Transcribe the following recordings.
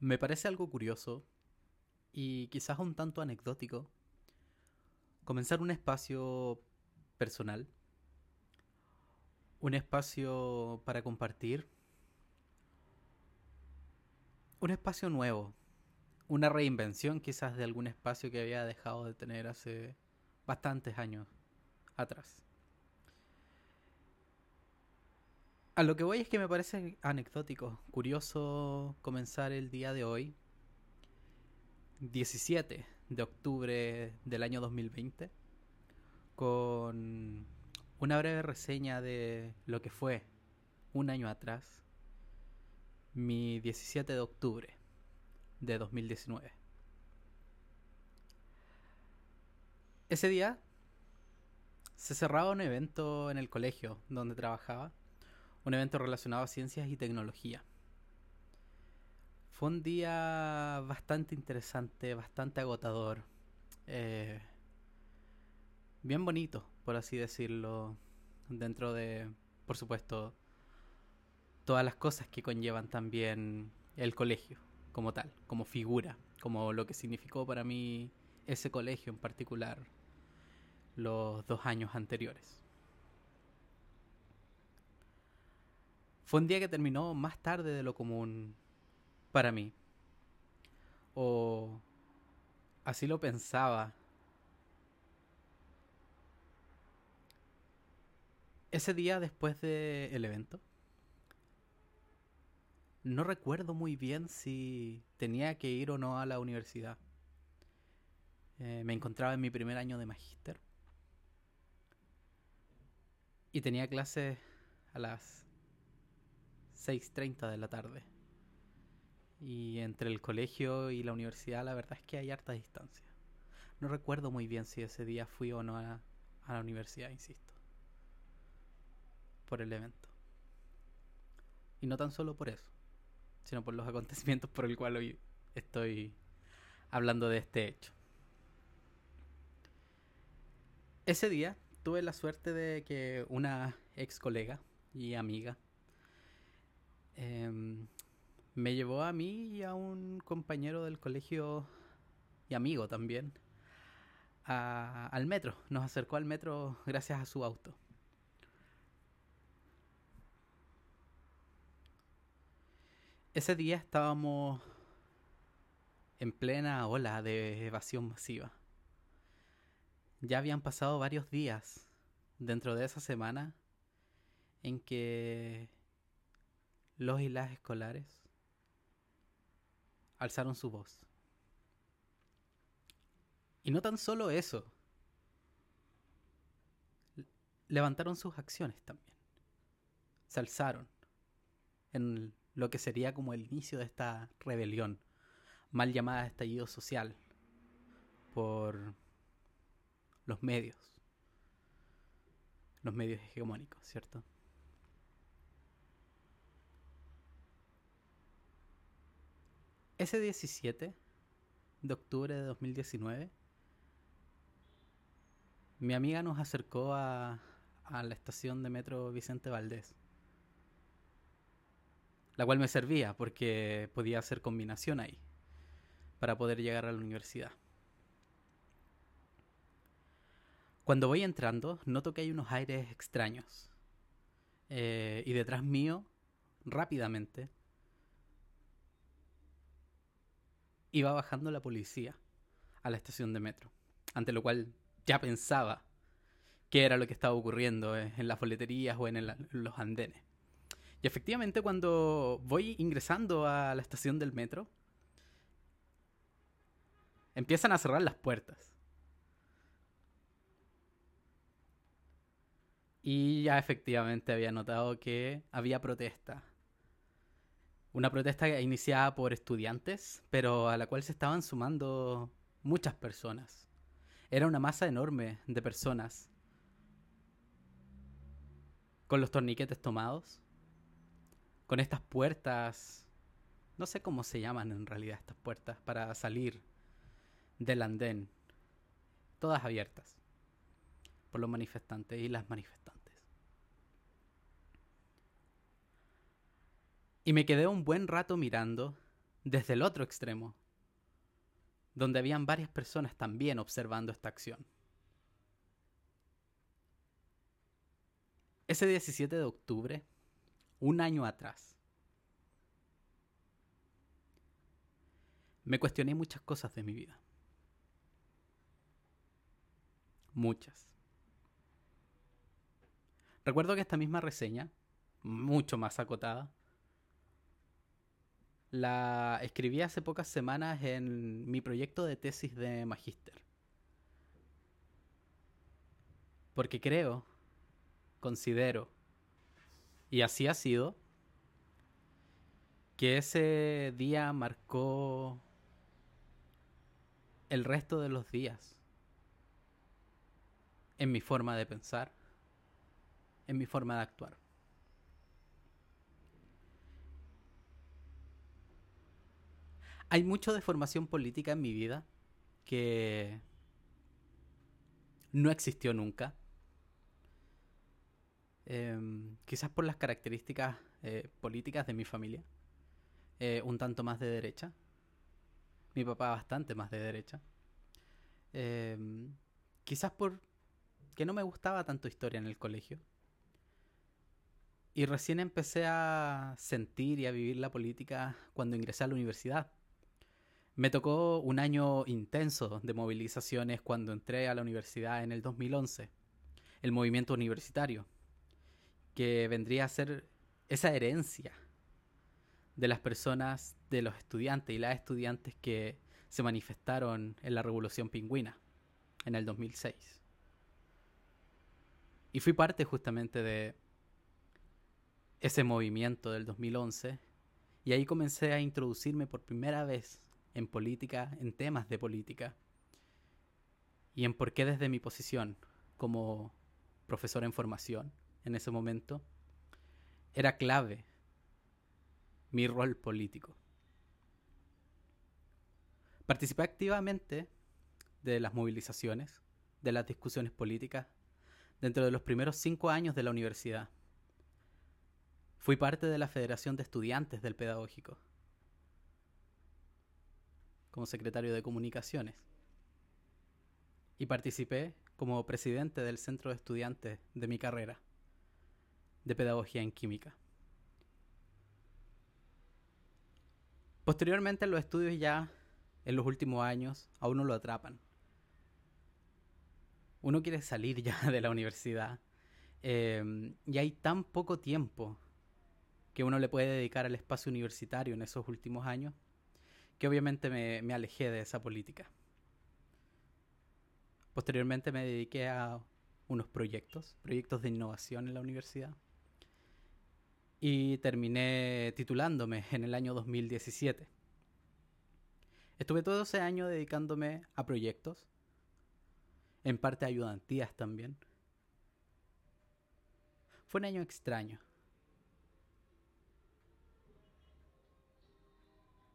Me parece algo curioso y quizás un tanto anecdótico comenzar un espacio personal, un espacio para compartir, un espacio nuevo, una reinvención quizás de algún espacio que había dejado de tener hace bastantes años atrás. A lo que voy es que me parece anecdótico, curioso comenzar el día de hoy, 17 de octubre del año 2020, con una breve reseña de lo que fue un año atrás, mi 17 de octubre de 2019. Ese día se cerraba un evento en el colegio donde trabajaba, un evento relacionado a ciencias y tecnología. Fue un día bastante interesante, bastante agotador, eh, bien bonito, por así decirlo, dentro de, por supuesto, todas las cosas que conllevan también el colegio como tal, como figura, como lo que significó para mí ese colegio en particular los dos años anteriores. Fue un día que terminó más tarde de lo común para mí. O así lo pensaba. Ese día después del evento, no recuerdo muy bien si tenía que ir o no a la universidad. Eh, me encontraba en mi primer año de magíster. Y tenía clases a las 6.30 de la tarde. Y entre el colegio y la universidad la verdad es que hay harta distancia. No recuerdo muy bien si ese día fui o no a, a la universidad, insisto. Por el evento. Y no tan solo por eso sino por los acontecimientos por el cual hoy estoy hablando de este hecho. Ese día tuve la suerte de que una ex colega y amiga em, me llevó a mí y a un compañero del colegio y amigo también al metro. Nos acercó al metro gracias a su auto. Ese día estábamos en plena ola de evasión masiva. Ya habían pasado varios días dentro de esa semana en que los y las escolares alzaron su voz. Y no tan solo eso, levantaron sus acciones también. Se alzaron en lo que sería como el inicio de esta rebelión, mal llamada estallido social, por los medios, los medios hegemónicos, ¿cierto? Ese 17 de octubre de 2019, mi amiga nos acercó a, la estación de metro Vicente Valdés la cual me servía porque podía hacer combinación ahí para poder llegar a la universidad. Cuando voy entrando, noto que hay unos aires extraños. Eh, y detrás mío, rápidamente, iba bajando la policía a la estación de metro. Ante lo cual ya pensaba qué era lo que estaba ocurriendo en las boleterías o en los andenes. Y efectivamente cuando voy ingresando a la estación del metro, empiezan a cerrar las puertas. Y ya efectivamente había notado que había protesta. Una protesta iniciada por estudiantes, pero a la cual se estaban sumando muchas personas. Era una masa enorme de personas. Con los torniquetes tomados con estas puertas, no sé cómo se llaman en realidad estas puertas para salir del andén, todas abiertas por los manifestantes y las manifestantes. Y me quedé un buen rato mirando desde el otro extremo, donde habían varias personas también observando esta acción. Ese 17 de octubre, un año atrás, me cuestioné muchas cosas de mi vida. Muchas. Recuerdo que esta misma reseña, mucho más acotada, la escribí hace pocas semanas en mi proyecto de tesis de magíster. Porque creo, considero, y así ha sido, que ese día marcó el resto de los días en mi forma de pensar, en mi forma de actuar. Hay mucho de formación política en mi vida que no existió nunca. Em, quizás por las características eh, políticas de mi familia. Eh, un tanto más de derecha. Mi papá bastante más de derecha. Em, quizás por que no me gustaba tanto historia en el colegio. Y recién empecé a sentir y a vivir la política cuando ingresé a la universidad. Me tocó un año intenso de movilizaciones cuando entré a la universidad en el 2011, el movimiento universitario, que vendría a ser esa herencia de las personas, de los estudiantes y las estudiantes que se manifestaron en la Revolución Pingüina en el 2006. Y fui parte justamente de ese movimiento del 2011 y ahí comencé a introducirme por primera vez en política, en temas de política. Y en por qué desde mi posición como profesor en formación en ese momento era clave mi rol político. Participé activamente de las movilizaciones, de las discusiones políticas, dentro de los primeros cinco años de la universidad. Fui parte de la Federación de Estudiantes del Pedagógico, como secretario de Comunicaciones. Y participé como presidente del Centro de Estudiantes de mi carrera de Pedagogía en Química. Posteriormente los estudios ya en los últimos años a uno lo atrapan. Uno quiere salir ya de la universidad eh, y hay tan poco tiempo que uno le puede dedicar al espacio universitario en esos últimos años, que obviamente me, alejé de esa política. Posteriormente me dediqué a unos proyectos, proyectos de innovación en la universidad. Y terminé titulándome en el año 2017. Estuve todo ese año dedicándome a proyectos, en parte a ayudantías también. Fue un año extraño.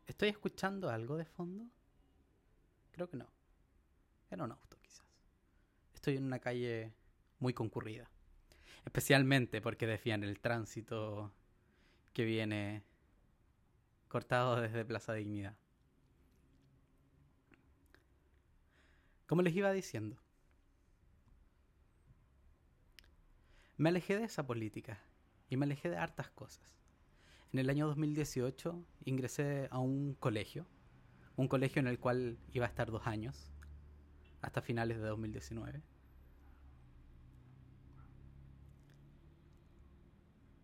¿Estoy escuchando algo de fondo? Creo que no. Era un auto, quizás. Estoy en una calle muy concurrida. Especialmente porque decían el tránsito que viene cortado desde Plaza Dignidad. Como les iba diciendo, me alejé de esa política y me alejé de hartas cosas. En el año 2018 ingresé a un colegio, un colegio en el cual iba a estar dos años, hasta finales de 2019.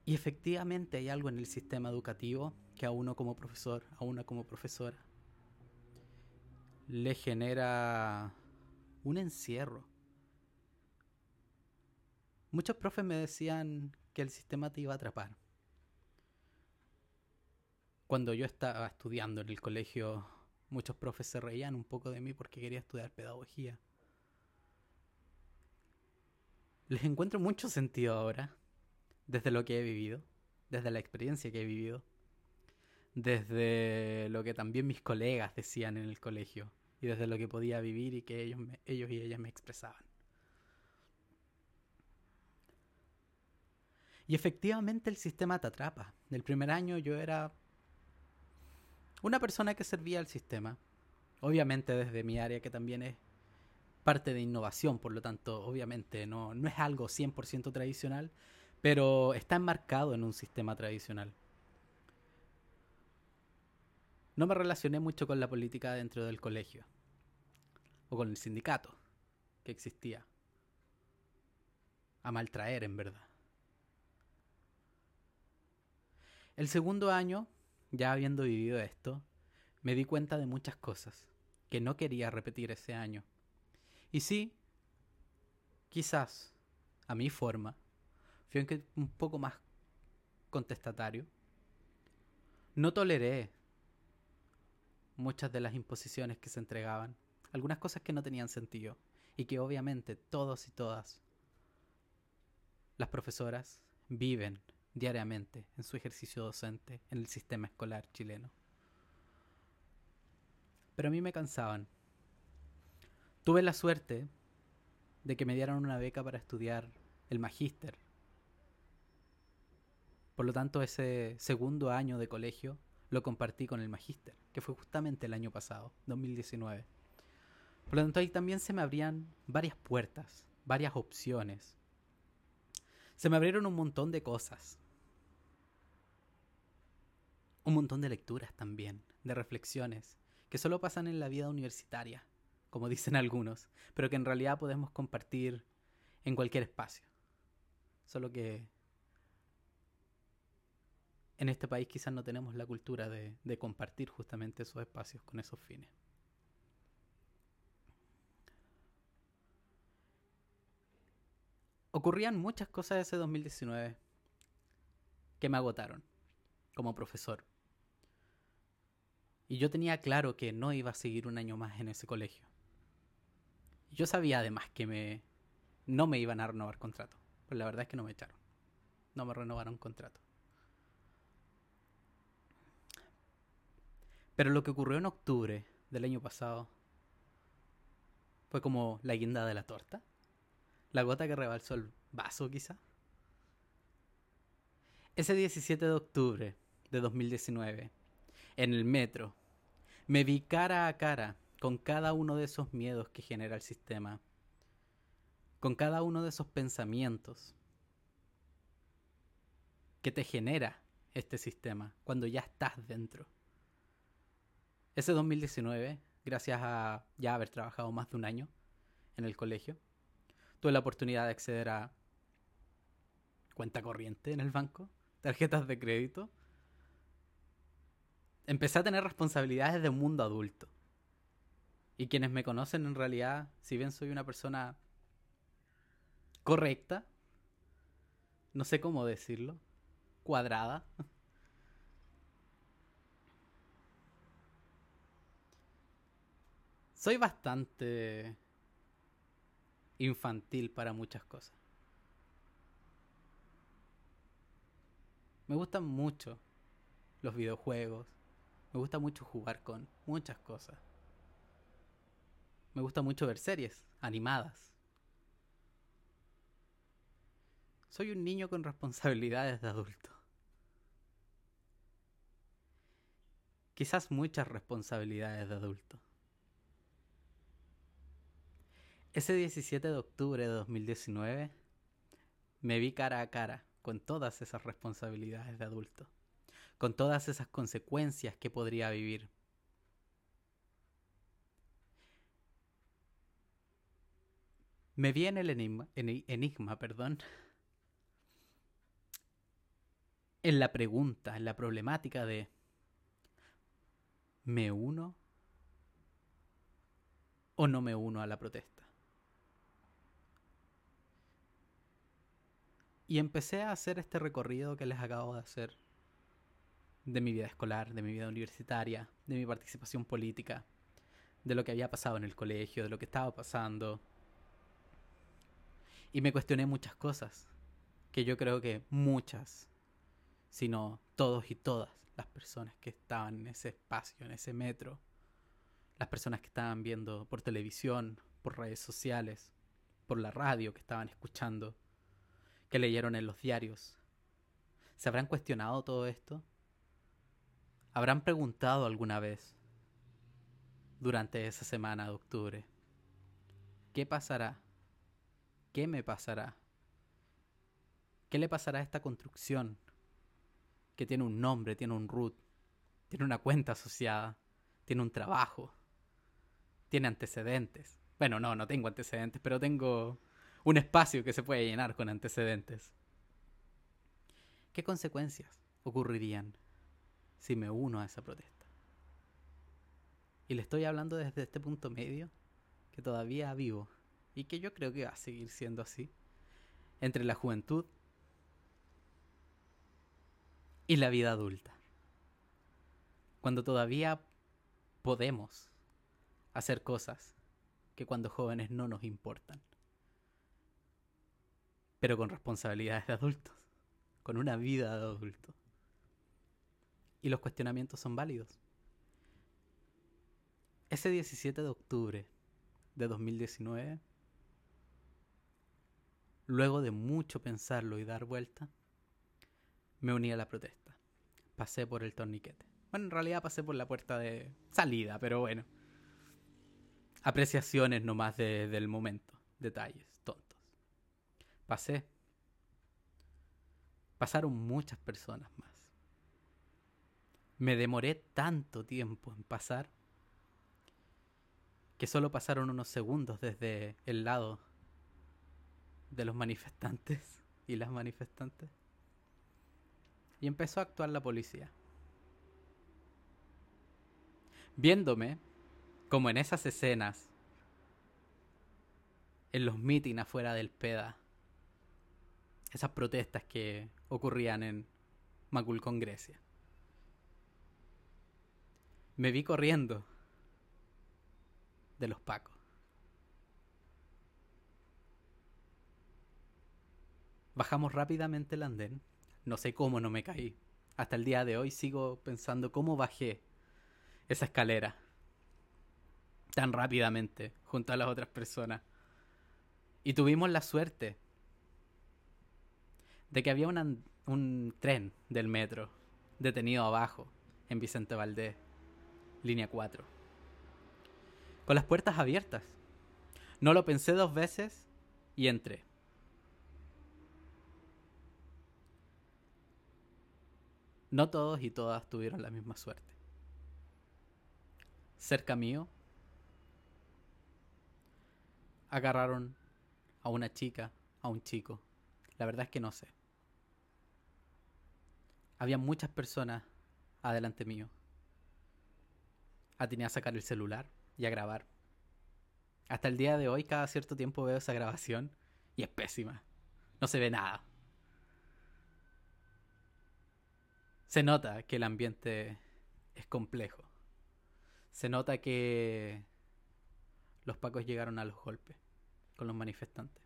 Y efectivamente hay algo en el sistema educativo que a uno como profesor, a una como profesora, le genera un encierro. Muchos profes me decían que el sistema te iba a atrapar cuando yo estaba estudiando en el colegio, muchos profes se reían un poco de mí porque quería estudiar pedagogía. Les encuentro mucho sentido ahora, desde lo que he vivido, desde la experiencia que he vivido, desde lo que también mis colegas decían en el colegio y desde lo que podía vivir y que ellos, ellos y ellas me expresaban. Y efectivamente el sistema te atrapa. Del primer año yo era una persona que servía al sistema, obviamente desde mi área que también es parte de innovación, por lo tanto, obviamente no, no es algo 100% tradicional, pero está enmarcado en un sistema tradicional. No me relacioné mucho con la política dentro del colegio o con el sindicato que existía. A maltraer, en verdad. El segundo año, ya habiendo vivido esto, me di cuenta de muchas cosas que no quería repetir ese año. Y sí, quizás, a mi forma, fui un poco más contestatario. No toleré muchas de las imposiciones que se entregaban, algunas cosas que no tenían sentido y que obviamente todos y todas las profesoras viven diariamente en su ejercicio docente en el sistema escolar chileno. Pero a mí me cansaban. Tuve la suerte de que me dieran una beca para estudiar el magíster. Por lo tanto, ese segundo año de colegio lo compartí con el magíster, que fue justamente el año pasado, 2019. Por lo tanto, ahí también se me abrían varias puertas, varias opciones. Se me abrieron un montón de cosas. Un montón de lecturas también, de reflexiones, que solo pasan en la vida universitaria, como dicen algunos, pero que en realidad podemos compartir en cualquier espacio. Solo que en este país quizás no tenemos la cultura de, compartir justamente esos espacios con esos fines. Ocurrían muchas cosas ese 2019 que me agotaron como profesor. Y yo tenía claro que no iba a seguir un año más en ese colegio. Yo sabía además que me, no me iban a renovar contrato. Pero la verdad es que no me echaron. No me renovaron contrato. Pero lo que ocurrió en octubre del año pasado fue como la guinda de la torta. La gota que rebalsó el vaso, quizá. Ese 17 de octubre de 2019, en el metro, me vi cara a cara con cada uno de esos miedos que genera el sistema, con cada uno de esos pensamientos que te genera este sistema cuando ya estás dentro. Ese 2019, gracias a ya haber trabajado más de un año en el colegio, tuve la oportunidad de acceder a cuenta corriente en el banco, tarjetas de crédito. Empecé a tener responsabilidades de un mundo adulto. Y quienes me conocen en realidad, si bien soy una persona correcta, no sé cómo decirlo, cuadrada, soy bastante infantil para muchas cosas. Me gustan mucho los videojuegos. Me gusta mucho jugar con muchas cosas. Me gusta mucho ver series animadas. Soy un niño con responsabilidades de adulto. Quizás muchas responsabilidades de adulto. Ese 17 de octubre de 2019 me vi cara a cara con todas esas responsabilidades de adulto, con todas esas consecuencias que podría vivir. Me vi en el enigma, enigma, perdón, en la pregunta, en la problemática de ¿me uno o no me uno a la protesta? Y empecé a hacer este recorrido que les acabo de hacer de mi vida escolar, de mi vida universitaria, de mi participación política, de lo que había pasado en el colegio, de lo que estaba pasando. Y me cuestioné muchas cosas, que yo creo que muchas, sino todos y todas las personas que estaban en ese espacio, en ese metro, las personas que estaban viendo por televisión, por redes sociales, por la radio que estaban escuchando, que leyeron en los diarios. ¿Se habrán cuestionado todo esto? habrán preguntado alguna vez durante esa semana de octubre, ¿qué pasará? ¿Qué me pasará? ¿Qué le pasará a esta construcción que tiene un nombre, tiene un root, tiene una cuenta asociada, tiene un trabajo, tiene antecedentes? Bueno, no, no tengo antecedentes, pero tengo un espacio que se puede llenar con antecedentes. ¿Qué consecuencias ocurrirían si me uno a esa protesta? Y le estoy hablando desde este punto medio que todavía vivo y que yo creo que va a seguir siendo así entre la juventud y la vida adulta. Cuando todavía podemos hacer cosas que cuando jóvenes no nos importan. Pero con responsabilidades de adultos, con una vida de adulto. Y los cuestionamientos son válidos. Ese 17 de octubre de 2019, luego de mucho pensarlo y dar vuelta, me uní a la protesta. Pasé por el torniquete. Bueno, en realidad pasé por la puerta de salida, pero bueno. Apreciaciones nomás de, del momento. Detalles. Pasé. Pasaron muchas personas más. Me demoré tanto tiempo en pasar que solo pasaron unos segundos desde el lado de los manifestantes y las manifestantes y empezó a actuar la policía. Viéndome, como en esas escenas, en los mítines afuera del PEDA, esas protestas que ocurrían en Maculcón, Grecia. Me vi corriendo de los pacos. Bajamos rápidamente el andén no sé cómo no me caí. Hasta el día de hoy sigo pensando cómo bajé esa escalera tan rápidamente junto a las otras personas. Y tuvimos la suerte de que había un tren del metro detenido abajo en Vicente Valdés, línea 4, con las puertas abiertas. No lo pensé dos veces y entré. No todos y todas tuvieron la misma suerte. Cerca mío, agarraron a una chica, a un chico. La verdad es que no sé. Había muchas personas adelante mío. Atiné a sacar el celular y a grabar. Hasta el día de hoy, cada cierto tiempo veo esa grabación y es pésima. No se ve nada. Se nota que el ambiente es complejo. Se nota que los pacos llegaron a los golpes con los manifestantes.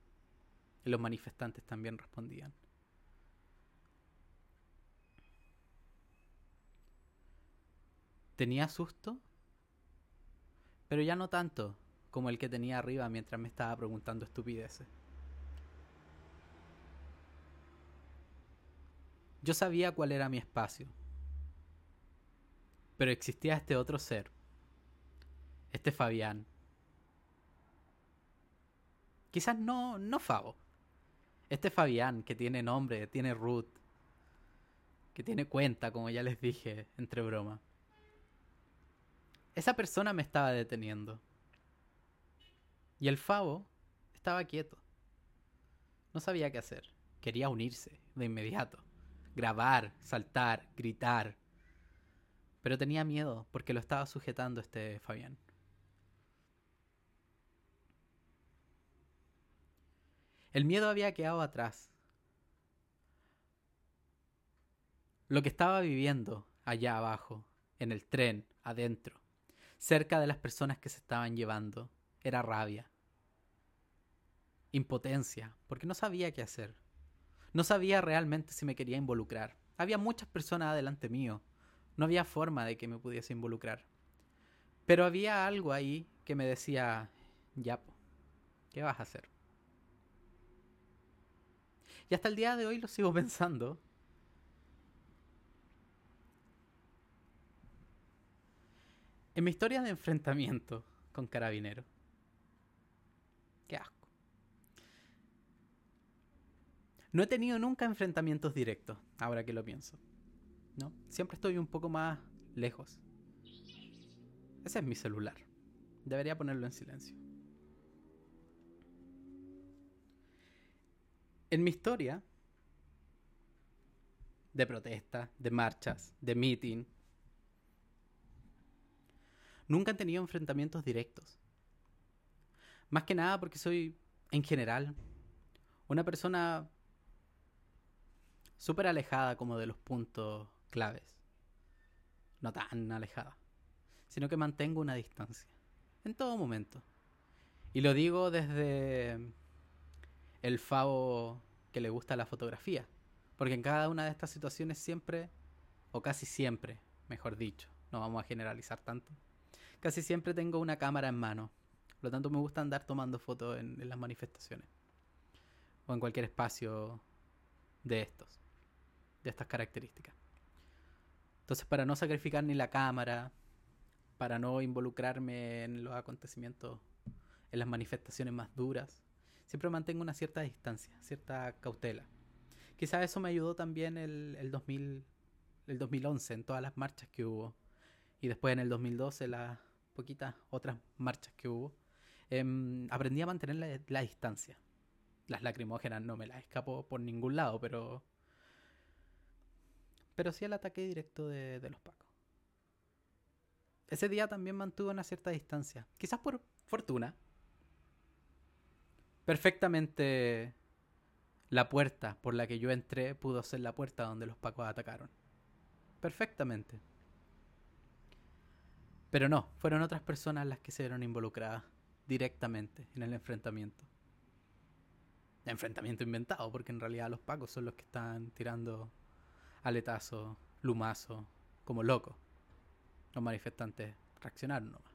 Y los manifestantes también respondían. Tenía susto, pero ya no tanto como el que tenía arriba mientras me estaba preguntando estupideces. Yo sabía cuál era mi espacio. Pero existía este otro ser. Este Fabián. Quizás no, no Fabo. Este Fabián que tiene nombre, tiene root, que tiene cuenta, como ya les dije, entre broma. Esa persona me estaba deteniendo. Y el Fabo estaba quieto. No sabía qué hacer. Quería unirse de inmediato grabar, saltar, gritar. Pero tenía miedo porque lo estaba sujetando este Fabián. El miedo había quedado atrás. Lo que estaba viviendo allá abajo, en el tren, adentro, cerca de las personas que se estaban llevando, era rabia, impotencia, porque no sabía qué hacer. No sabía realmente si me quería involucrar. Había muchas personas adelante mío. No había forma de que me pudiese involucrar. Pero había algo ahí que me decía, ya, ¿qué vas a hacer? Y hasta el día de hoy lo sigo pensando. En mi historia de enfrentamiento con carabineros. Qué asco. No he tenido nunca enfrentamientos directos, ahora que lo pienso. ¿No? Siempre estoy un poco más lejos. Ese es mi celular. Debería ponerlo en silencio. En mi historia de protesta, de marchas, de meeting, nunca han tenido enfrentamientos directos. Más que nada porque soy, en general, una persona súper alejada como de los puntos claves. No tan alejada, sino que mantengo una distancia en todo momento. Y lo digo desde el favo que le gusta la fotografía. Porque en cada una de estas situaciones siempre, o casi siempre, mejor dicho, no vamos a generalizar tanto, casi siempre tengo una cámara en mano. Por lo tanto me gusta andar tomando fotos en, en las manifestaciones. O en cualquier espacio de estos, de estas características. Entonces para no sacrificar ni la cámara, para no involucrarme en los acontecimientos, en las manifestaciones más duras, siempre mantengo una cierta distancia, cierta cautela. Quizás eso me ayudó también el, el, 2000, el 2011, en todas las marchas que hubo. Y después en el 2012, las poquitas otras marchas que hubo. Eh, aprendí a mantener la, la, distancia. Las lacrimógenas no me las escapó por ningún lado, pero... Pero sí el ataque directo de, de los pacos. Ese día también mantuve una cierta distancia. Quizás por fortuna. Perfectamente la puerta por la que yo entré pudo ser la puerta donde los pacos atacaron. Perfectamente. Pero no, fueron otras personas las que se vieron involucradas directamente en el enfrentamiento. Enfrentamiento inventado, porque en realidad los pacos son los que están tirando aletazos, lumazos, como locos. Los manifestantes reaccionaron nomás.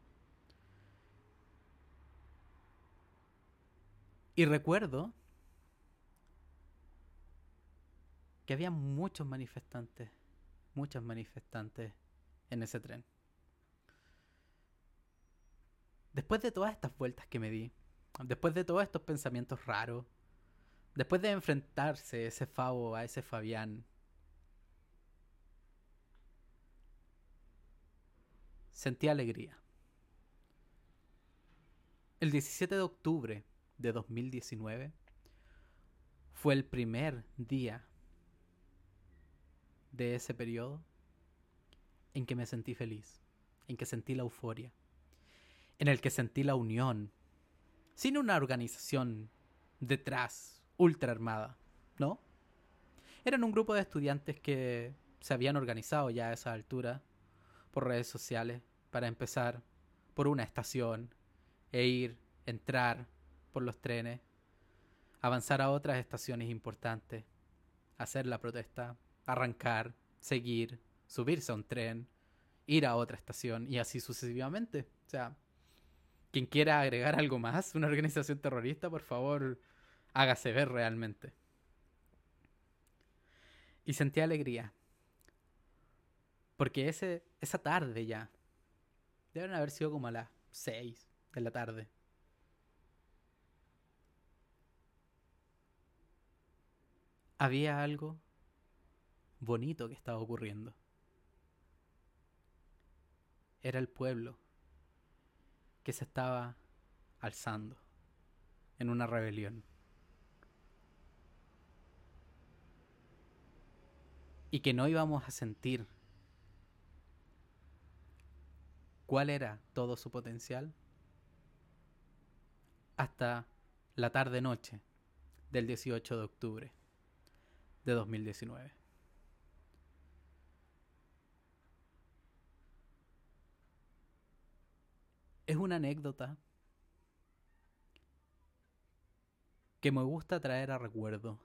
Y recuerdo que había muchos manifestantes, muchas manifestantes en ese tren. Después de todas estas vueltas que me di, después de todos estos pensamientos raros, después de enfrentarse ese Fabo a ese Fabián, sentí alegría. El 17 de octubre de 2019 fue el primer día de ese periodo en que me sentí feliz, en que sentí la euforia, en el que sentí la unión, sin una organización detrás, ultra armada, ¿no? Eran un grupo de estudiantes que se habían organizado ya a esa altura por redes sociales para empezar por una estación e ir, entrar por los trenes, avanzar a otras estaciones importantes, hacer la protesta, arrancar, seguir, subirse a un tren, ir a otra estación y así sucesivamente. O sea, quien quiera agregar algo más, una organización terrorista, por favor, hágase ver realmente. Y sentí alegría. Porque ese, esa tarde ya, deben haber sido como a las 6 de la tarde. Había algo bonito que estaba ocurriendo. Era el pueblo que se estaba alzando en una rebelión. Y que no íbamos a sentir cuál era todo su potencial hasta la tarde-noche del 18 de octubre de 2019. Es una anécdota que me gusta traer a recuerdo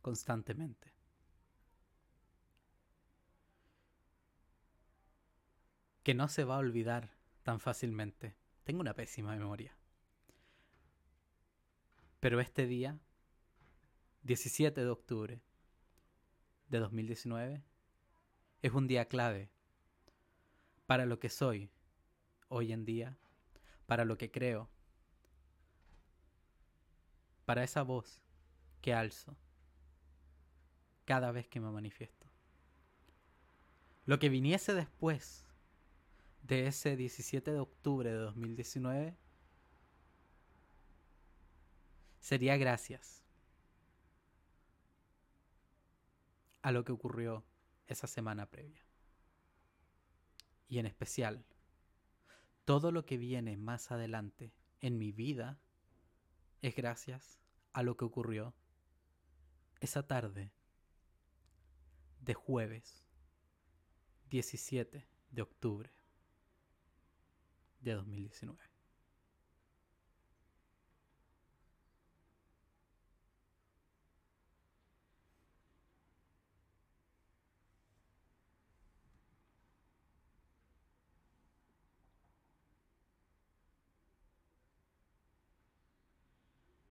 constantemente. Que no se va a olvidar tan fácilmente. Tengo una pésima memoria. Pero este día, 17 de octubre de 2019, es un día clave para lo que soy hoy en día, para lo que creo, para esa voz que alzo cada vez que me manifiesto. Lo que viniese después de ese 17 de octubre de 2019 sería gracias a lo que ocurrió esa semana previa. Y en especial, todo lo que viene más adelante en mi vida es gracias a lo que ocurrió esa tarde de jueves 17 de octubre de 2019.